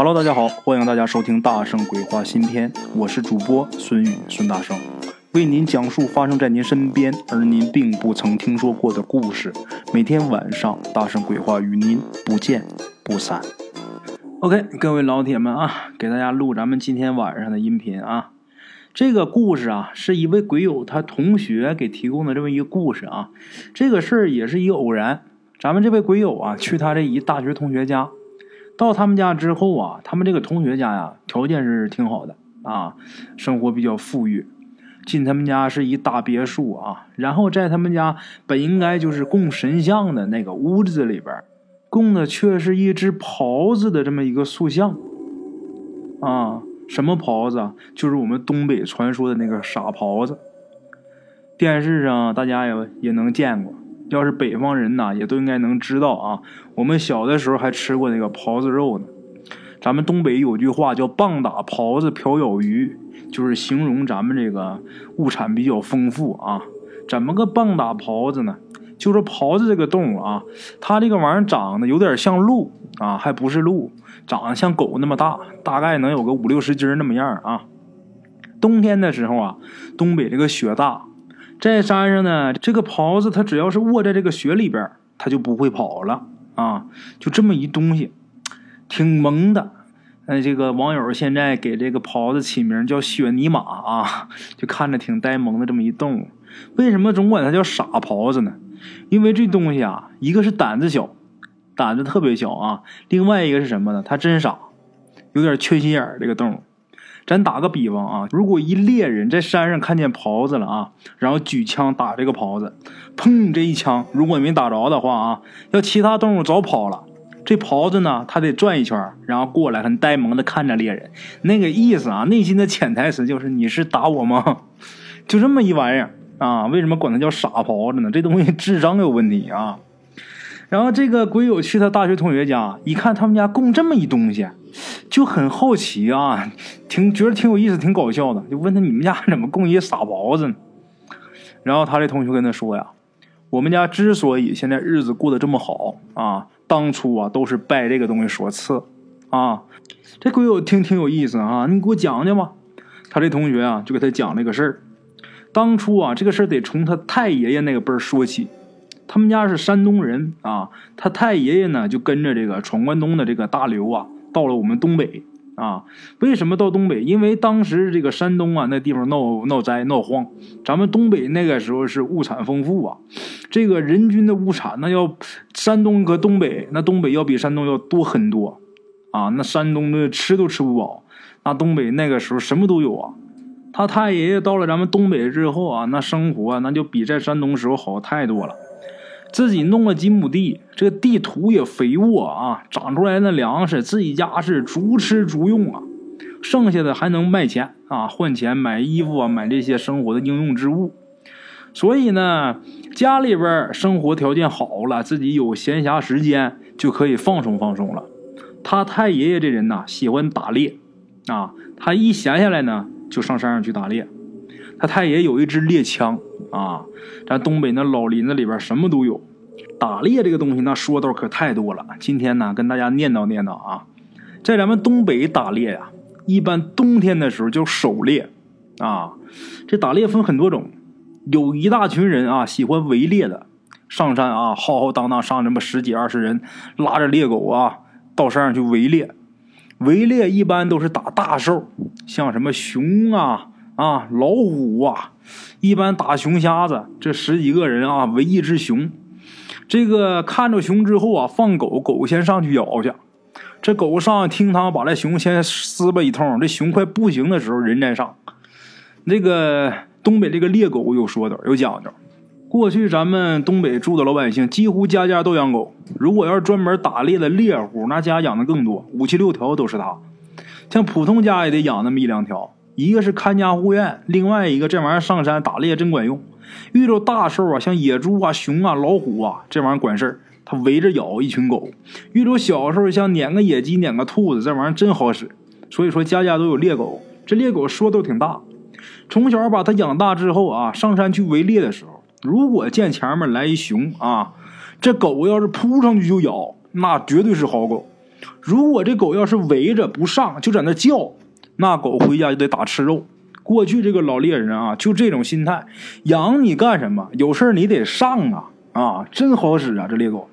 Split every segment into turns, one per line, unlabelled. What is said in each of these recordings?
Hello，大家好，欢迎大家收听《大圣鬼话》新篇，我是主播孙宇，孙大圣为您讲述发生在您身边而您并不曾听说过的故事。每天晚上，《大圣鬼话》与您不见不散。OK，各位老铁们啊，给大家录咱们今天晚上的音频啊。这个故事啊，是一位鬼友他同学给提供的这么一个故事啊。这个事儿也是一个偶然，咱们这位鬼友啊，去他这一大学同学家。到他们家之后啊，他们这个同学家呀，条件是挺好的啊，生活比较富裕。进他们家是一大别墅啊，然后在他们家本应该就是供神像的那个屋子里边，供的却是一只狍子的这么一个塑像啊。什么狍子？就是我们东北传说的那个傻狍子。电视上大家也也能见过。要是北方人呐，也都应该能知道啊。我们小的时候还吃过那个狍子肉呢。咱们东北有句话叫“棒打狍子，瓢舀鱼”，就是形容咱们这个物产比较丰富啊。怎么个棒打狍子呢？就说狍子这个动物啊，它这个玩意儿长得有点像鹿啊，还不是鹿，长得像狗那么大，大概能有个五六十斤那么样啊。冬天的时候啊，东北这个雪大。在山上呢，这个狍子它只要是卧在这个雪里边，它就不会跑了啊！就这么一东西，挺萌的。那这个网友现在给这个狍子起名叫雪泥马啊，就看着挺呆萌的这么一动物。为什么总管它叫傻狍子呢？因为这东西啊，一个是胆子小，胆子特别小啊；另外一个是什么呢？它真傻，有点缺心眼儿。这个动物。咱打个比方啊，如果一猎人在山上看见狍子了啊，然后举枪打这个狍子，砰，这一枪如果没打着的话啊，要其他动物早跑了。这狍子呢，它得转一圈，然后过来很呆萌的看着猎人，那个意思啊，内心的潜台词就是你是打我吗？就这么一玩意儿啊？为什么管它叫傻狍子呢？这东西智商有问题啊！然后这个鬼友去他大学同学家，一看他们家供这么一东西，就很好奇啊，挺觉得挺有意思，挺搞笑的，就问他你们家怎么供一傻狍子呢？然后他这同学跟他说呀，我们家之所以现在日子过得这么好啊，当初啊都是拜这个东西所赐啊。这鬼友听挺有意思啊，你给我讲讲吧。他这同学啊就给他讲了个事儿，当初啊这个事儿得从他太爷爷那个辈儿说起。他们家是山东人啊，他太爷爷呢就跟着这个闯关东的这个大刘啊，到了我们东北啊。为什么到东北？因为当时这个山东啊那地方闹闹灾闹荒，咱们东北那个时候是物产丰富啊，这个人均的物产那要山东和东北，那东北要比山东要多很多啊。那山东的吃都吃不饱，那东北那个时候什么都有啊。他太爷爷到了咱们东北之后啊，那生活那就比在山东时候好太多了。自己弄了几亩地，这个地土也肥沃啊，长出来的粮食自己家是逐吃逐用啊，剩下的还能卖钱啊，换钱买衣服啊，买这些生活的应用之物。所以呢，家里边生活条件好了，自己有闲暇时间就可以放松放松了。他太爷爷这人呐，喜欢打猎啊，他一闲下来呢，就上山上去打猎。他太爷有一支猎枪。啊，咱东北那老林子里边什么都有，打猎这个东西那说道可太多了。今天呢，跟大家念叨念叨啊，在咱们东北打猎呀，一般冬天的时候叫狩猎啊。这打猎分很多种，有一大群人啊喜欢围猎的，上山啊浩浩荡荡上这么十几二十人，拉着猎狗啊到山上去围猎。围猎一般都是打大兽，像什么熊啊。啊，老虎啊，一般打熊瞎子，这十几个人啊围一只熊，这个看着熊之后啊，放狗狗先上去咬去，这狗上厅堂把这熊先撕吧一通，这熊快不行的时候人再上。那个东北这个猎狗有说道有讲究，过去咱们东北住的老百姓几乎家家都养狗，如果要是专门打猎的猎户，那家养的更多，五七六条都是他，像普通家也得养那么一两条。一个是看家护院，另外一个这玩意儿上山打猎真管用。遇到大兽啊，像野猪啊、熊啊、老虎啊，这玩意儿管事儿，它围着咬一群狗。遇到小时候像撵个野鸡、撵个兔子，这玩意儿真好使。所以说家家都有猎狗，这猎狗说都挺大。从小把它养大之后啊，上山去围猎的时候，如果见前面来一熊啊，这狗要是扑上去就咬，那绝对是好狗。如果这狗要是围着不上，就在那叫，那狗回家就得打吃肉。过去这个老猎人啊，就这种心态，养你干什么？有事你得上啊啊，真好使啊！这猎狗，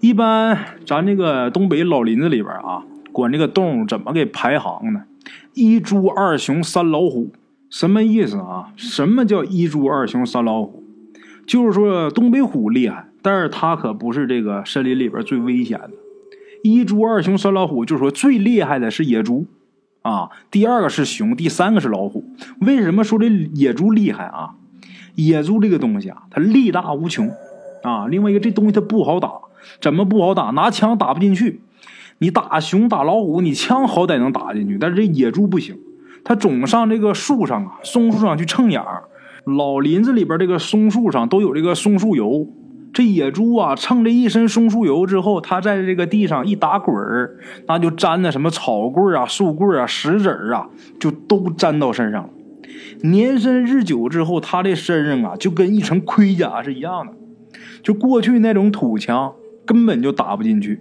一般咱这个东北老林子里边啊，管这个动物怎么给排行呢？一猪二熊三老虎，什么意思啊？什么叫一猪二熊三老虎？就是说东北虎厉害，但是它可不是这个森林里边最危险的。一猪二熊三老虎，就是说最厉害的是野猪。啊，第二个是熊，第三个是老虎。为什么说这野猪厉害啊？野猪这个东西啊，它力大无穷啊。另外一个，这东西它不好打，怎么不好打？拿枪打不进去。你打熊打老虎，你枪好歹能打进去，但是这野猪不行，它总上这个树上啊，松树上去蹭眼儿。老林子里边这个松树上都有这个松树油。这野猪啊，蹭这一身松树油之后，它在这个地上一打滚儿，那就粘的什么草棍啊、树棍啊、石子儿啊，就都粘到身上了。年深日久之后，它这身上啊，就跟一层盔甲是一样的。就过去那种土墙，根本就打不进去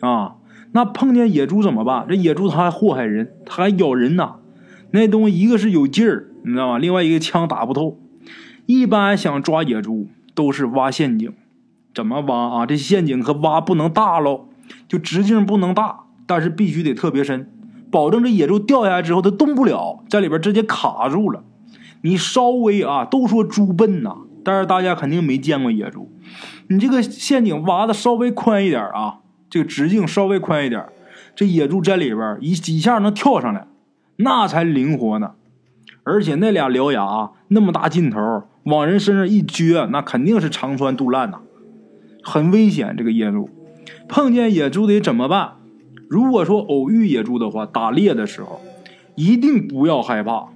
啊。那碰见野猪怎么办？这野猪它还祸害人，它还咬人呐。那东西一个是有劲儿，你知道吗？另外一个枪打不透。一般想抓野猪。都是挖陷阱，怎么挖啊？这陷阱可挖不能大喽，就直径不能大，但是必须得特别深，保证这野猪掉下来之后它动不了，在里边直接卡住了。你稍微啊，都说猪笨呐，但是大家肯定没见过野猪。你这个陷阱挖的稍微宽一点啊，这个直径稍微宽一点，这野猪在里边一几下能跳上来，那才灵活呢。而且那俩獠牙那么大劲头。往人身上一撅，那肯定是肠穿肚烂呐，很危险。这个野猪，碰见野猪得怎么办？如果说偶遇野猪的话，打猎的时候一定不要害怕。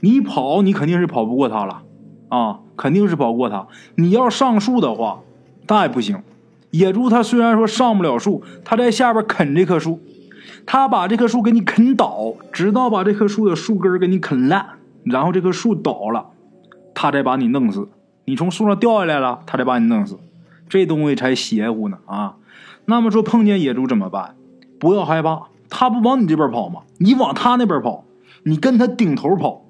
你跑，你肯定是跑不过它了啊，肯定是跑不过它。你要上树的话，那也不行。野猪它虽然说上不了树，它在下边啃这棵树，他把这棵树给你啃倒，直到把这棵树的树根给你啃烂，然后这棵树倒了。他再把你弄死，你从树上掉下来了，他再把你弄死，这东西才邪乎呢啊！那么说碰见野猪怎么办？不要害怕，他不往你这边跑吗？你往他那边跑，你跟他顶头跑。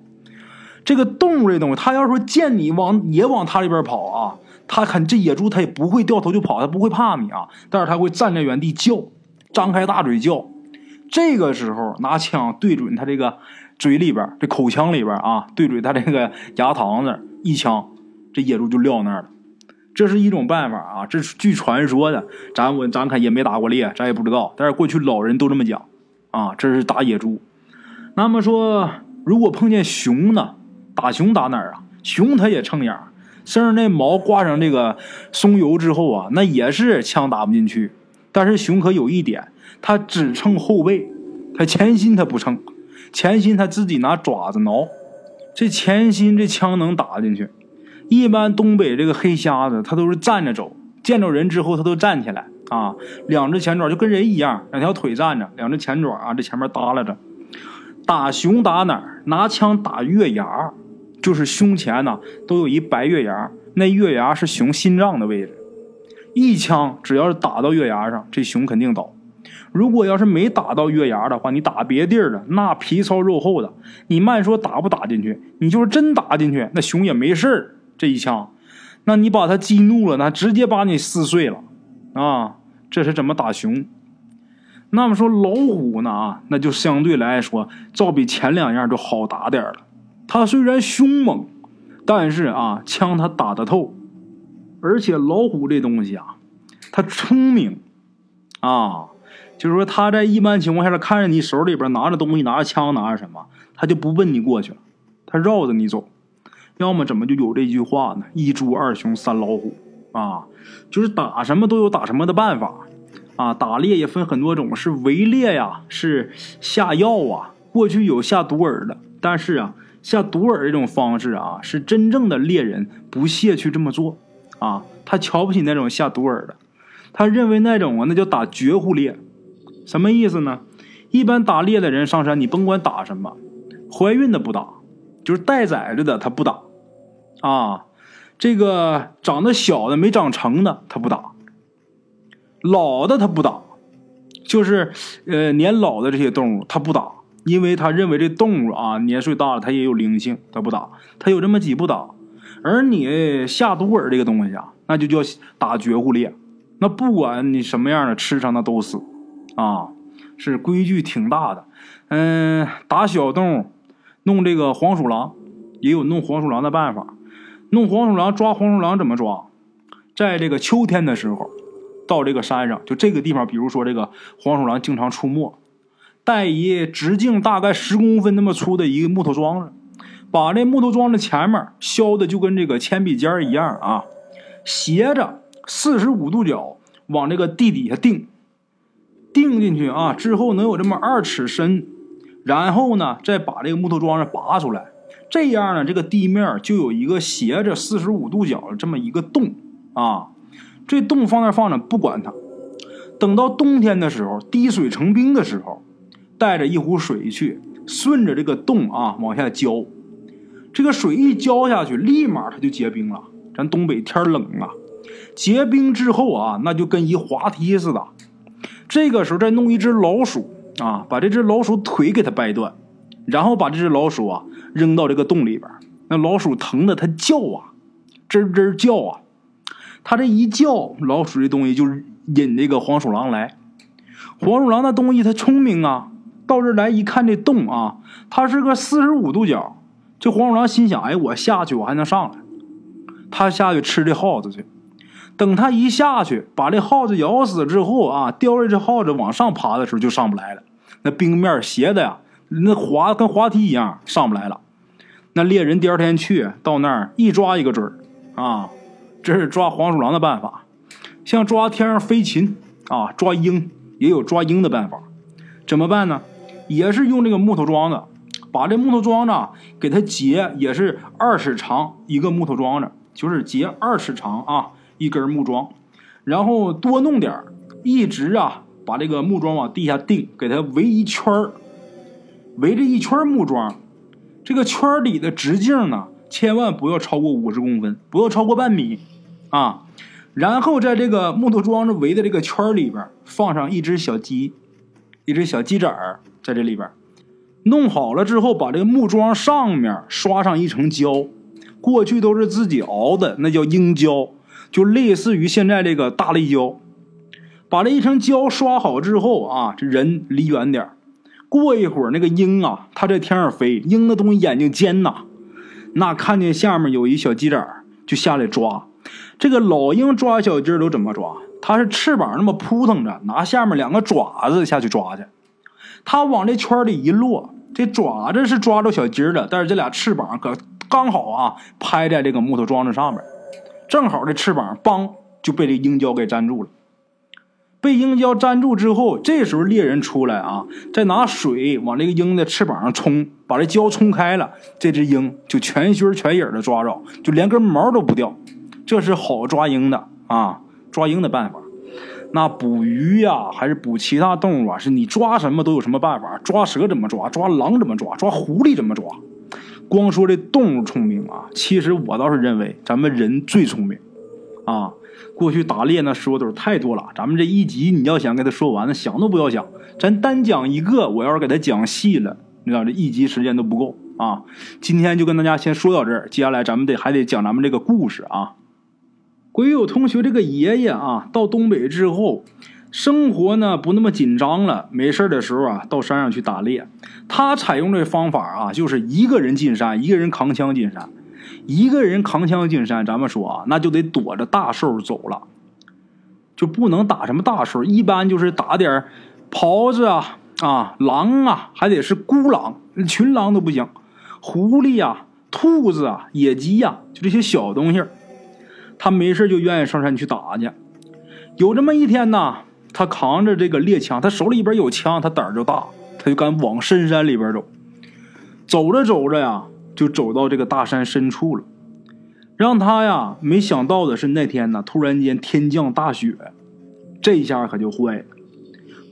这个动物这东西，他要说见你往也往他这边跑啊，他肯这野猪他也不会掉头就跑，他不会怕你啊，但是他会站在原地叫，张开大嘴叫。这个时候拿枪对准他这个。嘴里边这口腔里边啊，对准他这个牙膛子一枪，这野猪就撂那儿了。这是一种办法啊，这是据传说的。咱我咱可也没打过猎，咱也不知道。但是过去老人都这么讲啊，这是打野猪。那么说，如果碰见熊呢？打熊打哪儿啊？熊它也蹭眼，身上那毛挂上这个松油之后啊，那也是枪打不进去。但是熊可有一点，他只蹭后背，他前心他不蹭。前心他自己拿爪子挠，这前心这枪能打进去。一般东北这个黑瞎子他都是站着走，见着人之后他都站起来啊，两只前爪就跟人一样，两条腿站着，两只前爪啊这前面耷拉着。打熊打哪儿？拿枪打月牙，就是胸前呢都有一白月牙，那月牙是熊心脏的位置。一枪只要是打到月牙上，这熊肯定倒。如果要是没打到月牙的话，你打别地儿的，那皮糙肉厚的，你慢说打不打进去？你就是真打进去，那熊也没事儿。这一枪，那你把他激怒了，那直接把你撕碎了啊！这是怎么打熊？那么说老虎呢？啊，那就相对来说，照比前两样就好打点了。它虽然凶猛，但是啊，枪它打得透，而且老虎这东西啊，它聪明啊。就是说，他在一般情况下，看着你手里边拿着东西，拿着枪，拿着什么，他就不奔你过去了，他绕着你走。要么怎么就有这句话呢？一猪二熊三老虎啊，就是打什么都有打什么的办法啊。打猎也分很多种，是围猎呀，是下药啊。过去有下毒饵的，但是啊，下毒饵这种方式啊，是真正的猎人不屑去这么做啊。他瞧不起那种下毒饵的，他认为那种啊，那叫打绝户猎。什么意思呢？一般打猎的人上山，你甭管打什么，怀孕的不打，就是带崽子的他不打，啊，这个长得小的没长成的他不打，老的他不打，就是呃年老的这些动物，他不打，因为他认为这动物啊年岁大了，它也有灵性，他不打，他有这么几不打。而你下毒饵这个东西啊，那就叫打绝户猎，那不管你什么样的吃上那都死，啊，是规矩挺大的。嗯，打小动物，弄这个黄鼠狼，也有弄黄鼠狼的办法。弄黄鼠狼抓黄鼠狼怎么抓？在这个秋天的时候，到这个山上，就这个地方，比如说这个黄鼠狼经常出没，带一直径大概十公分那么粗的一个木头桩子，把这木头桩子前面削的就跟这个铅笔尖一样啊，斜着四十五度角往这个地底下钉，钉进去啊，之后能有这么二尺深，然后呢，再把这个木头桩子拔出来，这样呢，这个地面就有一个斜着四十五度角的这么一个洞。啊，这洞放那放着，不管它。等到冬天的时候，滴水成冰的时候，带着一壶水去，顺着这个洞啊往下浇。这个水一浇下去，立马它就结冰了。咱东北天冷啊，结冰之后啊，那就跟一滑梯似的。这个时候再弄一只老鼠啊，把这只老鼠腿给它掰断，然后把这只老鼠啊扔到这个洞里边。那老鼠疼的它叫啊，吱吱叫啊。他这一叫，老鼠这东西就引这个黄鼠狼来。黄鼠狼那东西它聪明啊，到这来一看这洞啊，它是个四十五度角。这黄鼠狼心想：哎，我下去我还能上来。他下去吃这耗子去。等他一下去，把这耗子咬死之后啊，叼着这耗子往上爬的时候就上不来了。那冰面斜的呀，那滑跟滑梯一样，上不来了。那猎人第二天去到那儿一抓一个准儿啊。这是抓黄鼠狼的办法，像抓天上飞禽啊，抓鹰也有抓鹰的办法。怎么办呢？也是用这个木头桩子，把这木头桩子给它截，也是二尺长一个木头桩子，就是截二尺长啊一根木桩，然后多弄点一直啊把这个木桩往地下钉，给它围一圈围着一圈木桩，这个圈里的直径呢，千万不要超过五十公分，不要超过半米。啊，然后在这个木头桩子围的这个圈里边放上一只小鸡，一只小鸡仔儿在这里边弄好了之后，把这个木桩上面刷上一层胶，过去都是自己熬的，那叫鹰胶，就类似于现在这个大力胶。把这一层胶刷好之后啊，这人离远点过一会儿那个鹰啊，它在天上飞，鹰的东西眼睛尖呐，那看见下面有一小鸡仔，就下来抓。这个老鹰抓小鸡都怎么抓？它是翅膀那么扑腾着，拿下面两个爪子下去抓去。它往这圈里一落，这爪子是抓着小鸡的，但是这俩翅膀可刚好啊，拍在这个木头桩子上面，正好这翅膀梆就被这鹰胶给粘住了。被鹰胶粘住之后，这时候猎人出来啊，再拿水往这个鹰的翅膀上冲，把这胶冲开了，这只鹰就全心全影的抓着，就连根毛都不掉。这是好抓鹰的啊，抓鹰的办法。那捕鱼呀，还是捕其他动物啊？是你抓什么都有什么办法？抓蛇怎么抓？抓狼怎么抓？抓狐狸怎么抓？光说这动物聪明啊，其实我倒是认为咱们人最聪明啊。过去打猎那说的太多了，咱们这一集你要想给他说完，那想都不要想。咱单讲一个，我要是给他讲细了，你知道这一集时间都不够啊。今天就跟大家先说到这儿，接下来咱们得还得讲咱们这个故事啊。鬼友同学这个爷爷啊，到东北之后，生活呢不那么紧张了。没事的时候啊，到山上去打猎。他采用这方法啊，就是一个人进山，一个人扛枪进山。一个人扛枪进山，咱们说啊，那就得躲着大兽走了，就不能打什么大兽。一般就是打点狍子啊、啊狼啊，还得是孤狼，群狼都不行。狐狸呀、兔子啊、野鸡呀，就这些小东西。他没事就愿意上山去打去。有这么一天呢，他扛着这个猎枪，他手里边有枪，他胆儿就大，他就敢往深山里边走。走着走着呀，就走到这个大山深处了。让他呀没想到的是，那天呢突然间天降大雪，这一下可就坏了。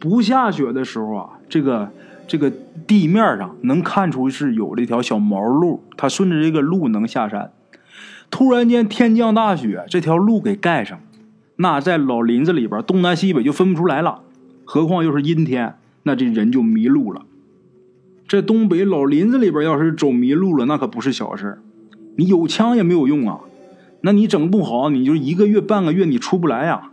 不下雪的时候啊，这个这个地面上能看出是有这条小毛路，他顺着这个路能下山。突然间天降大雪，这条路给盖上，那在老林子里边东南西北就分不出来了。何况又是阴天，那这人就迷路了。这东北老林子里边，要是走迷路了，那可不是小事你有枪也没有用啊，那你整不好，你就一个月半个月你出不来呀。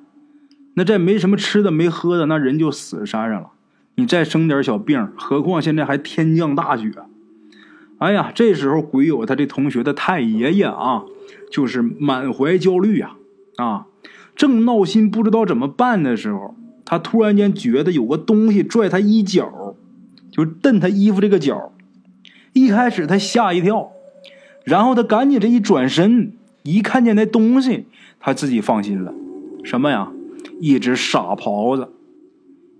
那再没什么吃的没喝的，那人就死山上了。你再生点小病，何况现在还天降大雪。哎呀，这时候鬼友他这同学的太爷爷啊，就是满怀焦虑呀啊，正闹心不知道怎么办的时候，他突然间觉得有个东西拽他衣角，就蹬他衣服这个角。一开始他吓一跳，然后他赶紧这一转身，一看见那东西，他自己放心了。什么呀？一只傻狍子，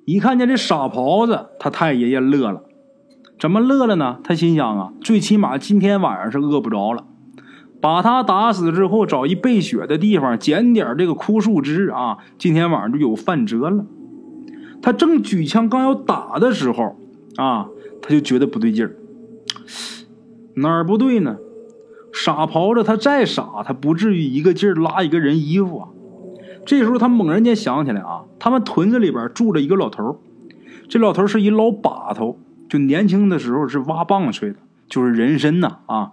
一看见这傻狍子，他太爷爷乐了。怎么乐了呢？他心想啊，最起码今天晚上是饿不着了。把他打死之后，找一备血的地方，捡点这个枯树枝啊，今天晚上就有饭辙了。他正举枪刚要打的时候啊，他就觉得不对劲儿。哪儿不对呢？傻狍子他再傻，他不至于一个劲儿拉一个人衣服啊。这时候他猛然间想起来啊，他们屯子里边住着一个老头这老头是一老把头，就年轻的时候是挖棒槌的，就是人参呐啊。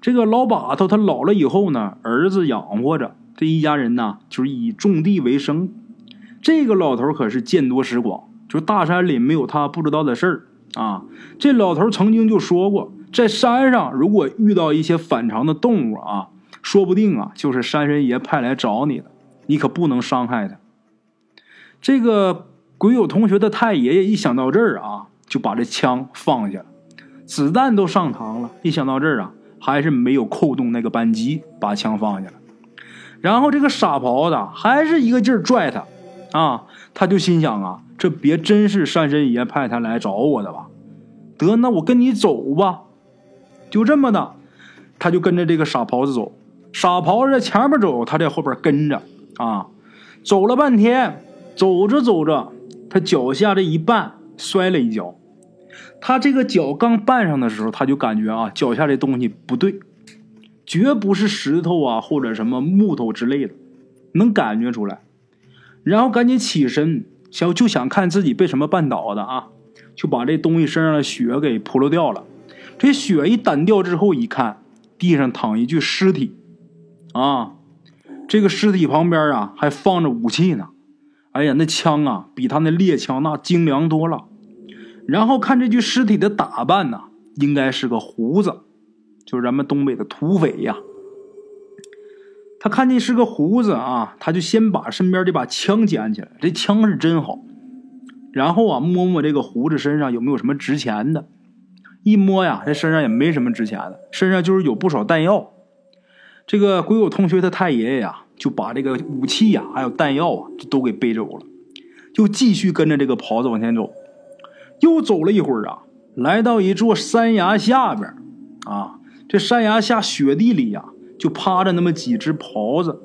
这个老把头他老了以后呢，儿子养活着这一家人呢，就是以种地为生。这个老头可是见多识广，就大山里没有他不知道的事儿啊。这老头曾经就说过，在山上如果遇到一些反常的动物啊，说不定啊就是山神爷派来找你的。你可不能伤害他。这个鬼友同学的太爷爷一想到这儿啊，就把这枪放下了，子弹都上膛了。一想到这儿啊，还是没有扣动那个扳机，把枪放下了。然后这个傻狍子还是一个劲儿拽他，啊，他就心想啊，这别真是山神爷派他来找我的吧？得，那我跟你走吧。就这么的，他就跟着这个傻狍子走。傻狍子在前面走，他在后边跟着。啊，走了半天，走着走着，他脚下这一绊，摔了一跤。他这个脚刚绊上的时候，他就感觉啊，脚下这东西不对，绝不是石头啊，或者什么木头之类的，能感觉出来。然后赶紧起身，想就想看自己被什么绊倒的啊，就把这东西身上的血给扑噜掉了。这血一掸掉之后，一看地上躺一具尸体，啊。这个尸体旁边啊，还放着武器呢。哎呀，那枪啊，比他那猎枪那精良多了。然后看这具尸体的打扮呢，应该是个胡子，就是咱们东北的土匪呀。他看见是个胡子啊，他就先把身边这把枪捡起来，这枪是真好。然后啊，摸摸这个胡子身上有没有什么值钱的，一摸呀，这身上也没什么值钱的，身上就是有不少弹药。这个鬼友同学的太爷爷呀，就把这个武器呀，还有弹药啊，就都给背走了，就继续跟着这个袍子往前走。又走了一会儿啊，来到一座山崖下边啊，这山崖下雪地里呀，就趴着那么几只狍子。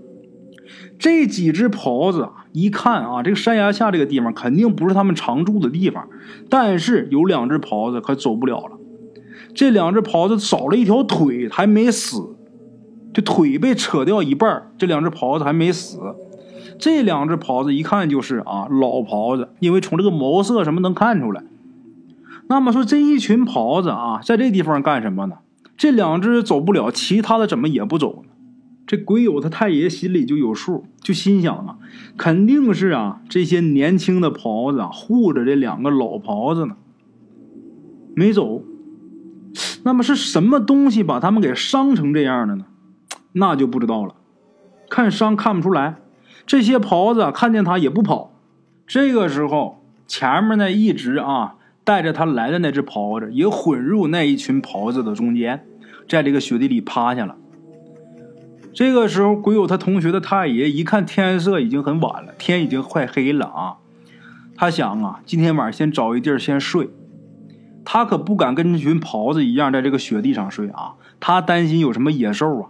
这几只狍子啊一看啊，这个山崖下这个地方肯定不是他们常住的地方，但是有两只狍子可走不了了。这两只狍子少了一条腿，还没死。这腿被扯掉一半，这两只狍子还没死。这两只狍子一看就是啊老狍子，因为从这个毛色什么能看出来。那么说这一群狍子啊，在这地方干什么呢？这两只走不了，其他的怎么也不走呢？这鬼友他太爷心里就有数，就心想啊，肯定是啊这些年轻的狍子护着这两个老狍子呢，没走。那么是什么东西把他们给伤成这样的呢？那就不知道了，看伤看不出来。这些狍子看见他也不跑。这个时候，前面那一直啊带着他来的那只狍子也混入那一群狍子的中间，在这个雪地里趴下了。这个时候，鬼友他同学的太爷一看天色已经很晚了，天已经快黑了啊。他想啊，今天晚上先找一地儿先睡。他可不敢跟这群狍子一样在这个雪地上睡啊，他担心有什么野兽啊。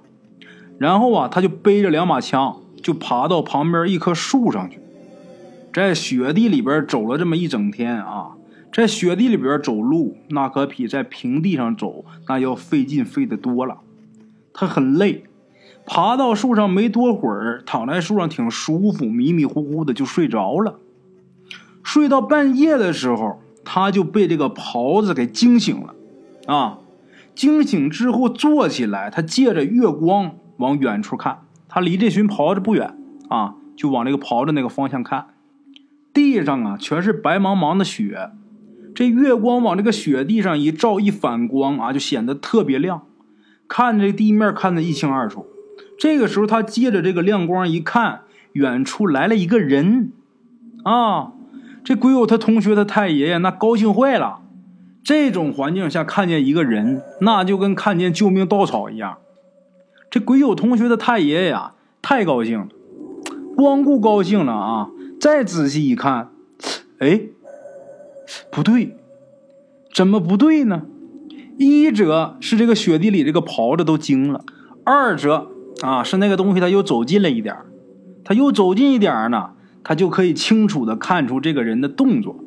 然后啊，他就背着两把枪，就爬到旁边一棵树上去，在雪地里边走了这么一整天啊，在雪地里边走路，那可比在平地上走那要费劲费的多了。他很累，爬到树上没多会儿，躺在树上挺舒服，迷迷糊糊的就睡着了。睡到半夜的时候，他就被这个袍子给惊醒了，啊，惊醒之后坐起来，他借着月光往远处看，他离这群袍子不远啊，就往这个袍子那个方向看，地上啊全是白茫茫的雪，这月光往这个雪地上一照一反光啊，就显得特别亮，看这地面看得一清二楚。这个时候，他借着这个亮光一看，远处来了一个人，啊，这鬼友他同学他太爷爷那高兴坏了。这种环境下看见一个人，那就跟看见救命稻草一样。这鬼友同学的太爷爷呀，太高兴了，光顾高兴了啊！再仔细一看，哎，不对，怎么不对呢？一者是这个雪地里这个袍子都惊了，二者。啊，是那个东西，他又走近了一点他又走近一点呢，他就可以清楚的看出这个人的动作。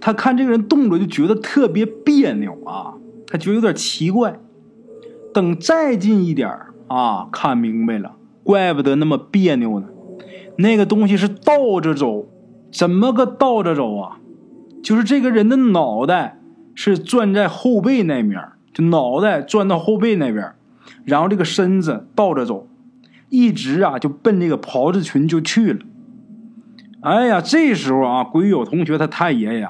他看这个人动作就觉得特别别扭啊，他觉得有点奇怪。等再近一点啊，看明白了，怪不得那么别扭呢。那个东西是倒着走，怎么个倒着走啊？就是这个人的脑袋是转在后背那面，就脑袋转到后背那边。然后这个身子倒着走，一直啊就奔这个袍子群就去了。哎呀，这时候啊，鬼友同学他太爷爷，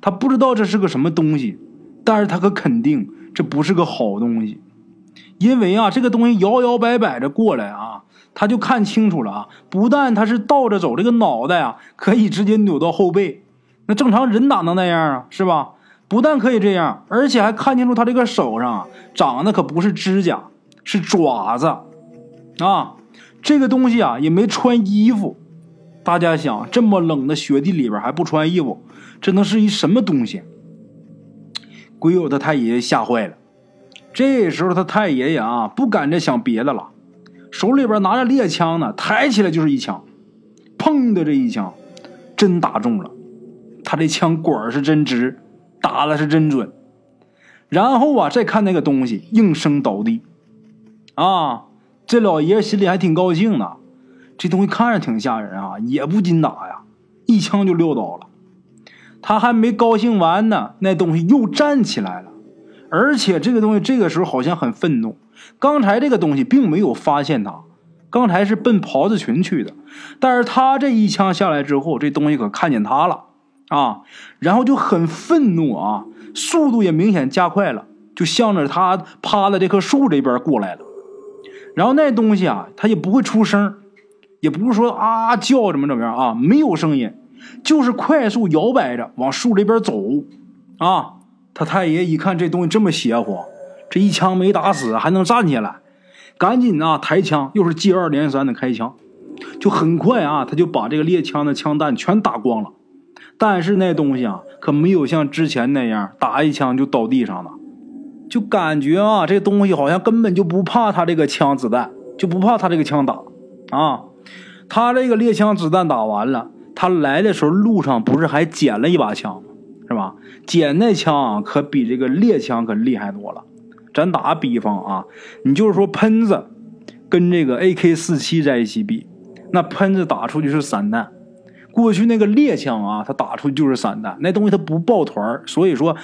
他不知道这是个什么东西，但是他可肯定这不是个好东西，因为啊，这个东西摇摇摆摆着过来啊，他就看清楚了啊，不但他是倒着走，这个脑袋啊可以直接扭到后背，那正常人哪能那样啊，是吧？不但可以这样，而且还看清楚他这个手上啊长的可不是指甲。是爪子，啊，这个东西啊也没穿衣服。大家想，这么冷的雪地里边还不穿衣服，这能是一什么东西？鬼友他太爷爷吓坏了。这时候他太爷爷啊不敢再想别的了，手里边拿着猎枪呢，抬起来就是一枪，砰的这一枪，真打中了。他这枪管是真直，打的是真准。然后啊，再看那个东西应声倒地。啊，这老爷心里还挺高兴呢。这东西看着挺吓人啊，也不禁打呀，一枪就撂倒了。他还没高兴完呢，那东西又站起来了，而且这个东西这个时候好像很愤怒。刚才这个东西并没有发现他，刚才是奔袍子群去的，但是他这一枪下来之后，这东西可看见他了啊，然后就很愤怒啊，速度也明显加快了，就向着他趴在这棵树这边过来了。然后那东西啊，它也不会出声，也不是说啊叫怎么怎么样啊，没有声音，就是快速摇摆着往树这边走。啊，他太爷一看这东西这么邪乎，这一枪没打死还能站起来，赶紧啊抬枪，又是接二连三的开枪，就很快啊他就把这个猎枪的枪弹全打光了。但是那东西啊可没有像之前那样打一枪就倒地上了。就感觉啊，这东西好像根本就不怕他这个枪子弹，就不怕他这个枪打，啊，他这个猎枪子弹打完了，他来的时候路上不是还捡了一把枪？是吧？捡那枪啊可比这个猎枪可厉害多了。咱打比方啊，你就是说喷子跟这个 AK 四七在一起比，那喷子打出去是散弹。过去那个猎枪啊，它打出去就是散弹，那东西它不抱团所以说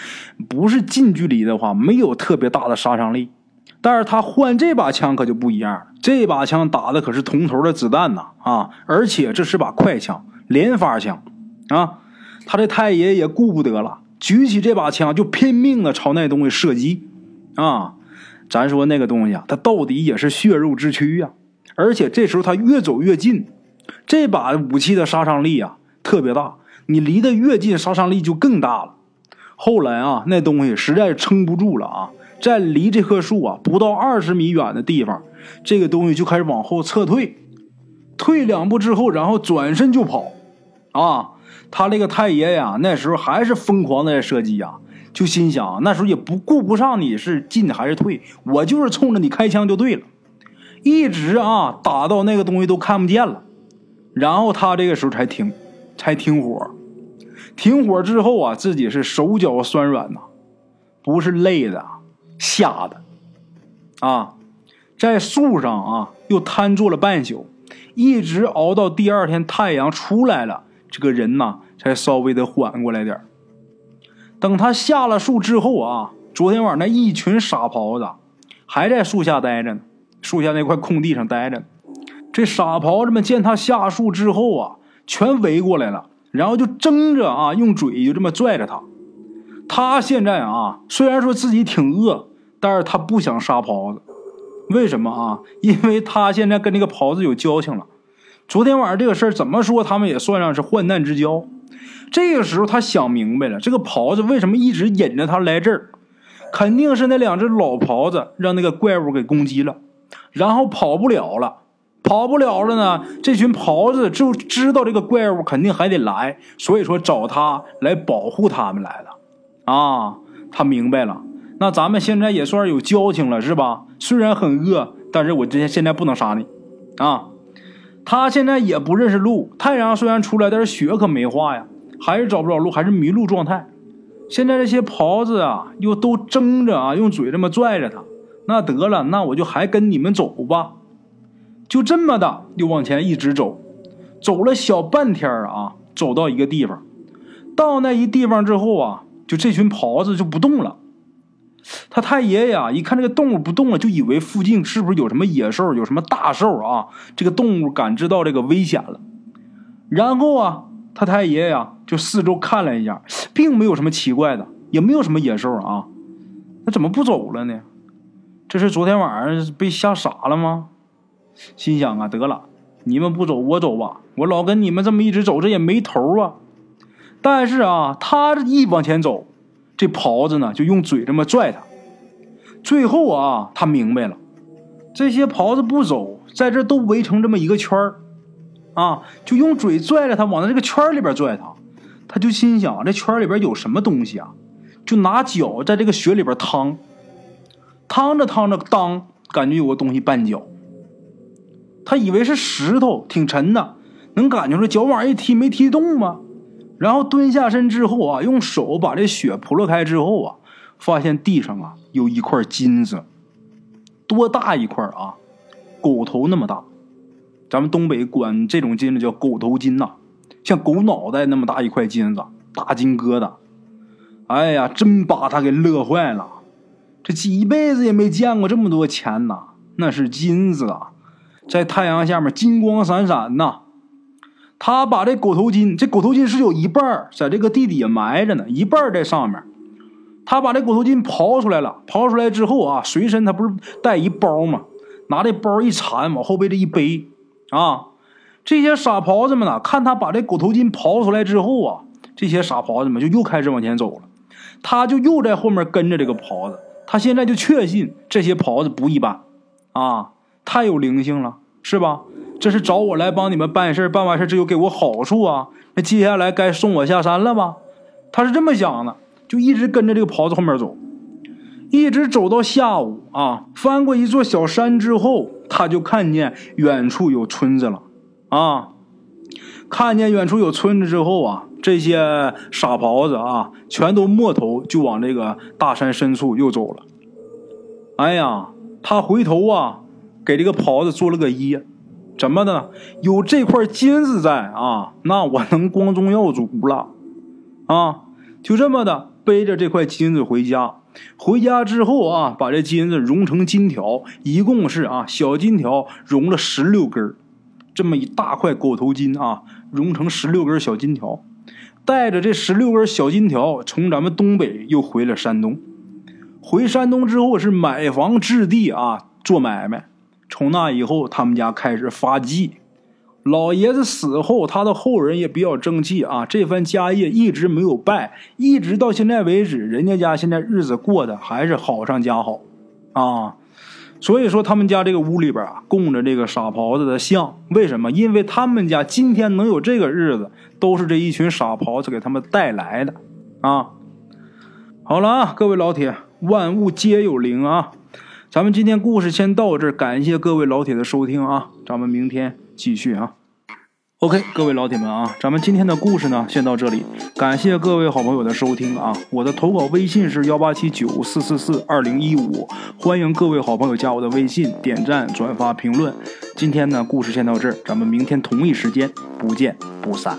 不是近距离的话没有特别大的杀伤力。但是他换这把枪可就不一样了，这把枪打的可是铜头的子弹呐啊！而且这是把快枪，连发枪啊！他这太爷也顾不得了，举起这把枪就拼命的朝那东西射击啊！咱说那个东西啊，它到底也是血肉之躯呀！而且这时候他越走越近。这把武器的杀伤力啊特别大，你离得越近，杀伤力就更大了。后来啊，那东西实在撑不住了啊，在离这棵树啊不到二十米远的地方，这个东西就开始往后撤退，退两步之后，然后转身就跑。啊，他这个太爷呀，那时候还是疯狂的射击啊，就心想那时候也不顾不上你是进还是退，我就是冲着你开枪就对了，一直啊打到那个东西都看不见了。然后他这个时候才停，才停火。停火之后啊，自己是手脚酸软呐，不是累的，吓的。啊，在树上啊，又瘫坐了半宿，一直熬到第二天太阳出来了，这个人呐才稍微的缓过来点等他下了树之后啊，昨天晚上那一群傻狍子还在树下待着呢，树下那块空地上待着呢。这傻狍子们见他下树之后啊，全围过来了，然后就争着啊，用嘴就这么拽着他。他现在啊，虽然说自己挺饿，但是他不想杀狍子。为什么啊？因为他现在跟这个狍子有交情了。昨天晚上这个事儿怎么说，他们也算上是患难之交。这个时候他想明白了，这个狍子为什么一直引着他来这儿，肯定是那两只老狍子让那个怪物给攻击了，然后跑不了了。跑不了了呢，这群狍子就知道这个怪物肯定还得来，所以说找他来保护他们来了。啊，他明白了，那咱们现在也算是有交情了，是吧？虽然很饿，但是我这现在不能杀你，啊，他现在也不认识路，太阳虽然出来，但是雪可没化呀，还是找不着路，还是迷路状态。现在这些狍子啊，又都争着啊，用嘴这么拽着他，那得了，那我就还跟你们走吧，就这么的，又往前一直走，走了小半天啊，走到一个地方，到那一地方之后啊。就这群狍子就不动了，他太爷爷啊，一看这个动物不动了，就以为附近是不是有什么野兽，有什么大兽啊？这个动物感知到这个危险了，然后啊，他太爷爷啊就四周看了一下，并没有什么奇怪的，也没有什么野兽啊，那怎么不走了呢？这是昨天晚上被吓傻了吗？心想啊，得了，你们不走我走吧，我老跟你们这么一直走，这也没头啊。但是啊，他一往前走，这袍子呢就用嘴这么拽他。最后啊，他明白了，这些袍子不走，在这都围成这么一个圈儿，啊，就用嘴拽着他，往这个圈里边拽他。他就心想，这圈里边有什么东西啊？就拿脚在这个雪里边趟，趟着趟着，当感觉有个东西绊脚。他以为是石头，挺沉的，能感觉出脚往上一踢，没踢动吗？然后蹲下身之后啊，用手把这雪扑了开之后啊，发现地上啊有一块金子，多大一块啊？狗头那么大，咱们东北管这种金子叫狗头金呐，像狗脑袋那么大一块金子，大金疙瘩。哎呀，真把他给乐坏了，这几辈子也没见过这么多钱呐，那是金子啊，在太阳下面金光闪闪呐。他把这狗头金，这狗头金是有一半在这个地底下埋着呢，一半在上面。他把这狗头金刨出来了，刨出来之后啊，随身他不是带一包吗？拿这包一缠，往后背这一背啊。这些傻狍子们呢，看他把这狗头金刨出来之后啊，这些傻狍子们就又开始往前走了。他就又在后面跟着这个狍子，他现在就确信这些狍子不一般啊，太有灵性了，是吧？这是找我来帮你们办事办完事这就给我好处啊！那接下来该送我下山了吧？他是这么想的，就一直跟着这个袍子后面走，一直走到下午啊，翻过一座小山之后，他就看见远处有村子了啊！看见远处有村子之后啊，这些傻狍子啊，全都摸头就往这个大山深处又走了。哎呀，他回头啊，给这个狍子做了个揖。怎么的？有这块金子在啊，那我能光宗耀祖了啊！就这么的背着这块金子回家。回家之后啊，把这金子融成金条，一共是啊小金条融了十六根这么一大块狗头金啊，融成十六根小金条，带着这十六根小金条，从咱们东北又回了山东。回山东之后是买房置地啊，做买卖。从那以后，他们家开始发迹。老爷子死后，他的后人也比较争气啊，这番家业一直没有败，一直到现在为止，人家家现在日子过得还是好上加好啊。所以说，他们家这个屋里边啊，供着这个傻狍子的像。为什么？因为他们家今天能有这个日子，都是这一群傻狍子给他们带来的啊。好了啊，各位老铁，万物皆有灵啊。咱们今天故事先到这儿，感谢各位老铁的收听啊！咱们明天继续啊。OK，各位老铁们啊，咱们今天的故事呢，先到这里，感谢各位好朋友的收听啊！我的投稿微信是幺八七九四四四二零一五，欢迎各位好朋友加我的微信，点赞、转发、评论。今天呢，故事先到这儿，咱们明天同一时间不见不散。